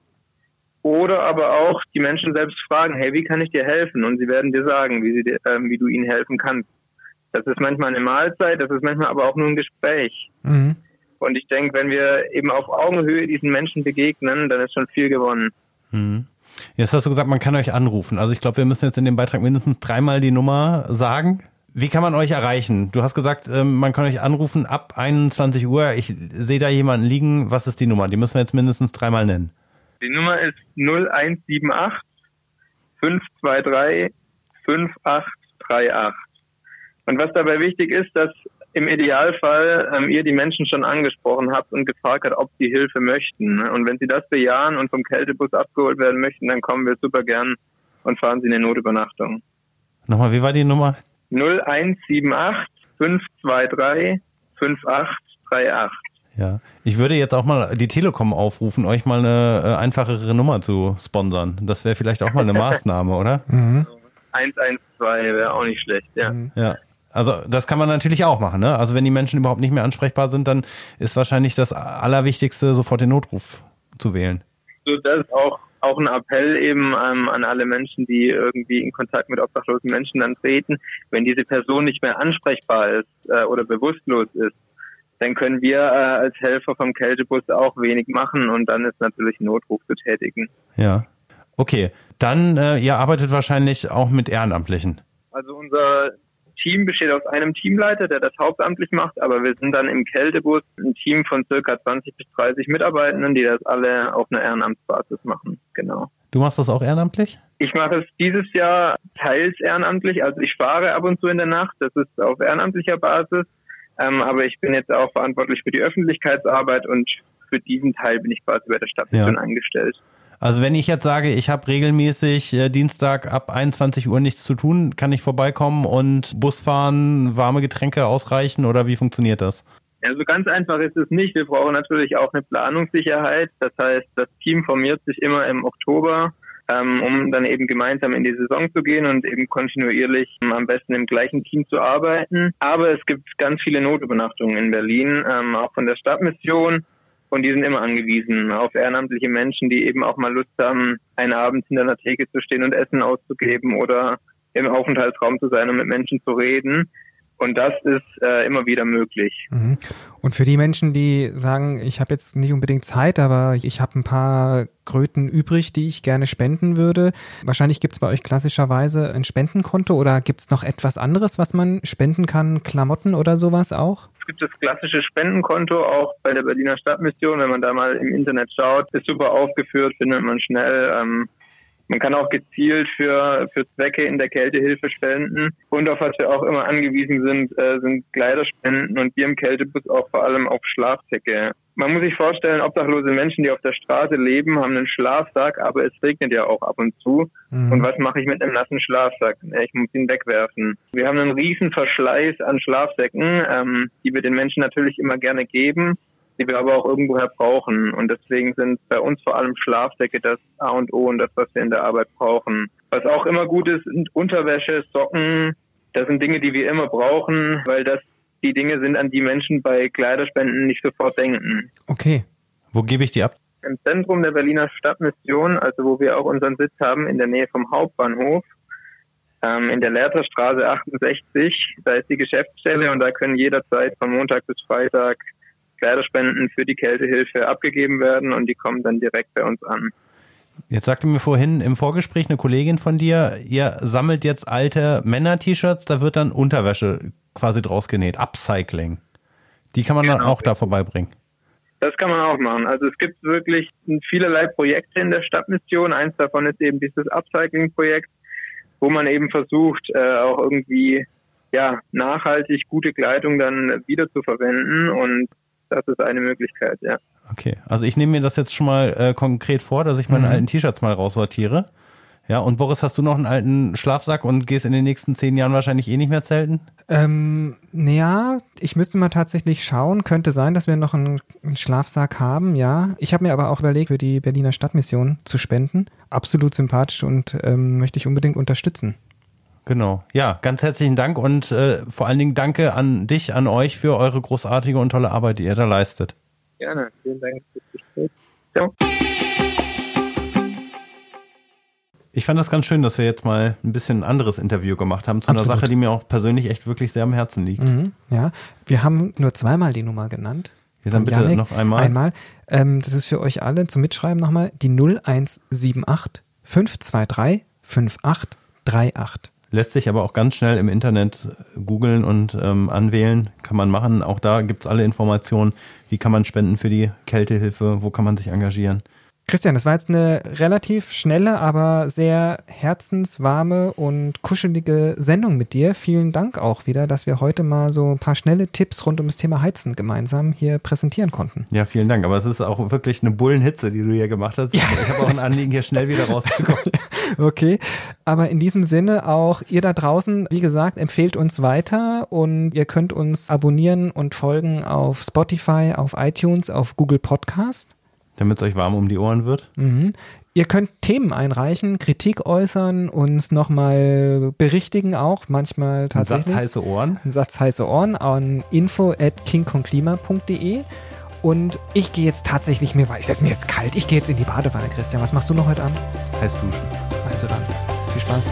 Oder aber auch die Menschen selbst fragen, hey, wie kann ich dir helfen? Und sie werden dir sagen, wie, sie dir, äh, wie du ihnen helfen kannst. Das ist manchmal eine Mahlzeit, das ist manchmal aber auch nur ein Gespräch. Mhm. Und ich denke, wenn wir eben auf Augenhöhe diesen Menschen begegnen, dann ist schon viel gewonnen. Mhm. Jetzt hast du gesagt, man kann euch anrufen. Also ich glaube, wir müssen jetzt in dem Beitrag mindestens dreimal die Nummer sagen. Wie kann man euch erreichen? Du hast gesagt, ähm, man kann euch anrufen ab 21 Uhr. Ich sehe da jemanden liegen. Was ist die Nummer? Die müssen wir jetzt mindestens dreimal nennen. Die Nummer ist 0178 523 5838. Und was dabei wichtig ist, dass im Idealfall ähm, ihr die Menschen schon angesprochen habt und gefragt habt, ob sie Hilfe möchten. Ne? Und wenn sie das bejahen und vom Kältebus abgeholt werden möchten, dann kommen wir super gern und fahren sie in eine Notübernachtung. Nochmal, wie war die Nummer? 0178 523 5838. Ja, ich würde jetzt auch mal die Telekom aufrufen, euch mal eine äh, einfachere Nummer zu sponsern. Das wäre vielleicht auch mal eine Maßnahme, oder? Mhm. 112 wäre auch nicht schlecht, ja. Mhm. Ja. Also das kann man natürlich auch machen. Ne? Also wenn die Menschen überhaupt nicht mehr ansprechbar sind, dann ist wahrscheinlich das Allerwichtigste, sofort den Notruf zu wählen. So, das ist auch, auch ein Appell eben ähm, an alle Menschen, die irgendwie in Kontakt mit obdachlosen Menschen dann treten. Wenn diese Person nicht mehr ansprechbar ist äh, oder bewusstlos ist, dann können wir äh, als Helfer vom Kältebus auch wenig machen und dann ist natürlich ein Notruf zu tätigen. Ja. Okay, dann äh, ihr arbeitet wahrscheinlich auch mit Ehrenamtlichen. Also unser Team besteht aus einem Teamleiter, der das hauptamtlich macht, aber wir sind dann im Kältebus ein Team von circa 20 bis 30 Mitarbeitenden, die das alle auf einer Ehrenamtsbasis machen. Genau. Du machst das auch ehrenamtlich? Ich mache es dieses Jahr teils ehrenamtlich, also ich fahre ab und zu in der Nacht, das ist auf ehrenamtlicher Basis. Ähm, aber ich bin jetzt auch verantwortlich für die Öffentlichkeitsarbeit und für diesen Teil bin ich quasi bei der Stadtmission ja. eingestellt. Also wenn ich jetzt sage, ich habe regelmäßig äh, Dienstag ab 21 Uhr nichts zu tun, kann ich vorbeikommen und Bus fahren, warme Getränke ausreichen oder wie funktioniert das? Also ganz einfach ist es nicht. Wir brauchen natürlich auch eine Planungssicherheit. Das heißt, das Team formiert sich immer im Oktober, ähm, um dann eben gemeinsam in die Saison zu gehen und eben kontinuierlich ähm, am besten im gleichen Team zu arbeiten. Aber es gibt ganz viele Notübernachtungen in Berlin, ähm, auch von der Stadtmission. Und die sind immer angewiesen auf ehrenamtliche Menschen, die eben auch mal Lust haben, einen Abend in der Theke zu stehen und Essen auszugeben oder im Aufenthaltsraum zu sein und mit Menschen zu reden. Und das ist äh, immer wieder möglich. Mhm. Und für die Menschen, die sagen, ich habe jetzt nicht unbedingt Zeit, aber ich habe ein paar Kröten übrig, die ich gerne spenden würde. Wahrscheinlich gibt es bei euch klassischerweise ein Spendenkonto oder gibt es noch etwas anderes, was man spenden kann? Klamotten oder sowas auch? Es gibt das klassische Spendenkonto auch bei der Berliner Stadtmission. Wenn man da mal im Internet schaut, ist super aufgeführt, findet man schnell. Ähm, man kann auch gezielt für, für Zwecke in der Kältehilfe spenden. Und auf was wir auch immer angewiesen sind, äh, sind Kleiderspenden und wir im Kältebus auch vor allem auf Schlafsäcke. Man muss sich vorstellen, obdachlose Menschen, die auf der Straße leben, haben einen Schlafsack, aber es regnet ja auch ab und zu. Mhm. Und was mache ich mit einem nassen Schlafsack? Ich muss ihn wegwerfen. Wir haben einen riesen Verschleiß an Schlafsäcken, ähm, die wir den Menschen natürlich immer gerne geben die wir aber auch irgendwoher brauchen. Und deswegen sind bei uns vor allem Schlafdecke das A und O und das, was wir in der Arbeit brauchen. Was auch immer gut ist, sind Unterwäsche, Socken. Das sind Dinge, die wir immer brauchen, weil das die Dinge sind, an die Menschen bei Kleiderspenden nicht sofort denken. Okay. Wo gebe ich die ab? Im Zentrum der Berliner Stadtmission, also wo wir auch unseren Sitz haben, in der Nähe vom Hauptbahnhof, ähm, in der Lehrterstraße 68. Da ist die Geschäftsstelle und da können jederzeit von Montag bis Freitag Kleiderspenden für die Kältehilfe abgegeben werden und die kommen dann direkt bei uns an. Jetzt sagte mir vorhin im Vorgespräch eine Kollegin von dir, ihr sammelt jetzt alte Männer-T-Shirts, da wird dann Unterwäsche quasi draus genäht, Upcycling. Die kann man genau. dann auch da vorbeibringen. Das kann man auch machen. Also es gibt wirklich vielerlei Projekte in der Stadtmission. Eins davon ist eben dieses Upcycling-Projekt, wo man eben versucht, äh, auch irgendwie ja nachhaltig gute Kleidung dann wieder zu verwenden und das ist eine Möglichkeit, ja. Okay, also ich nehme mir das jetzt schon mal äh, konkret vor, dass ich meine mhm. alten T-Shirts mal raussortiere. Ja, und Boris, hast du noch einen alten Schlafsack und gehst in den nächsten zehn Jahren wahrscheinlich eh nicht mehr zelten? Ähm, naja, ich müsste mal tatsächlich schauen. Könnte sein, dass wir noch einen, einen Schlafsack haben, ja. Ich habe mir aber auch überlegt, für die Berliner Stadtmission zu spenden. Absolut sympathisch und ähm, möchte ich unbedingt unterstützen. Genau. Ja, ganz herzlichen Dank und äh, vor allen Dingen danke an dich, an euch für eure großartige und tolle Arbeit, die ihr da leistet. Gerne. Vielen Dank fürs Gespräch. Ciao. Ich fand das ganz schön, dass wir jetzt mal ein bisschen ein anderes Interview gemacht haben zu Absolut. einer Sache, die mir auch persönlich echt wirklich sehr am Herzen liegt. Mhm, ja, wir haben nur zweimal die Nummer genannt. Ja, dann bitte Janik. noch einmal. Einmal. Ähm, das ist für euch alle zum Mitschreiben nochmal die 0178 523 5838. Lässt sich aber auch ganz schnell im Internet googeln und ähm, anwählen. Kann man machen. Auch da gibt es alle Informationen. Wie kann man spenden für die Kältehilfe? Wo kann man sich engagieren? Christian, das war jetzt eine relativ schnelle, aber sehr herzenswarme und kuschelige Sendung mit dir. Vielen Dank auch wieder, dass wir heute mal so ein paar schnelle Tipps rund um das Thema Heizen gemeinsam hier präsentieren konnten. Ja, vielen Dank. Aber es ist auch wirklich eine Bullenhitze, die du hier gemacht hast. Ja. Ich habe auch ein Anliegen, hier schnell wieder rauszukommen. okay. Aber in diesem Sinne auch ihr da draußen, wie gesagt, empfehlt uns weiter und ihr könnt uns abonnieren und folgen auf Spotify, auf iTunes, auf Google Podcast damit es euch warm um die Ohren wird. Mhm. Ihr könnt Themen einreichen, Kritik äußern, uns nochmal berichtigen auch, manchmal tatsächlich. Ein Satz heiße Ohren. Ein Satz heiße Ohren an info at kingkonklima.de und ich gehe jetzt tatsächlich, mir weiß jetzt, mir ist kalt, ich gehe jetzt in die Badewanne, Christian. Was machst du noch heute Abend? Heiß duschen. Also dann, viel Spaß.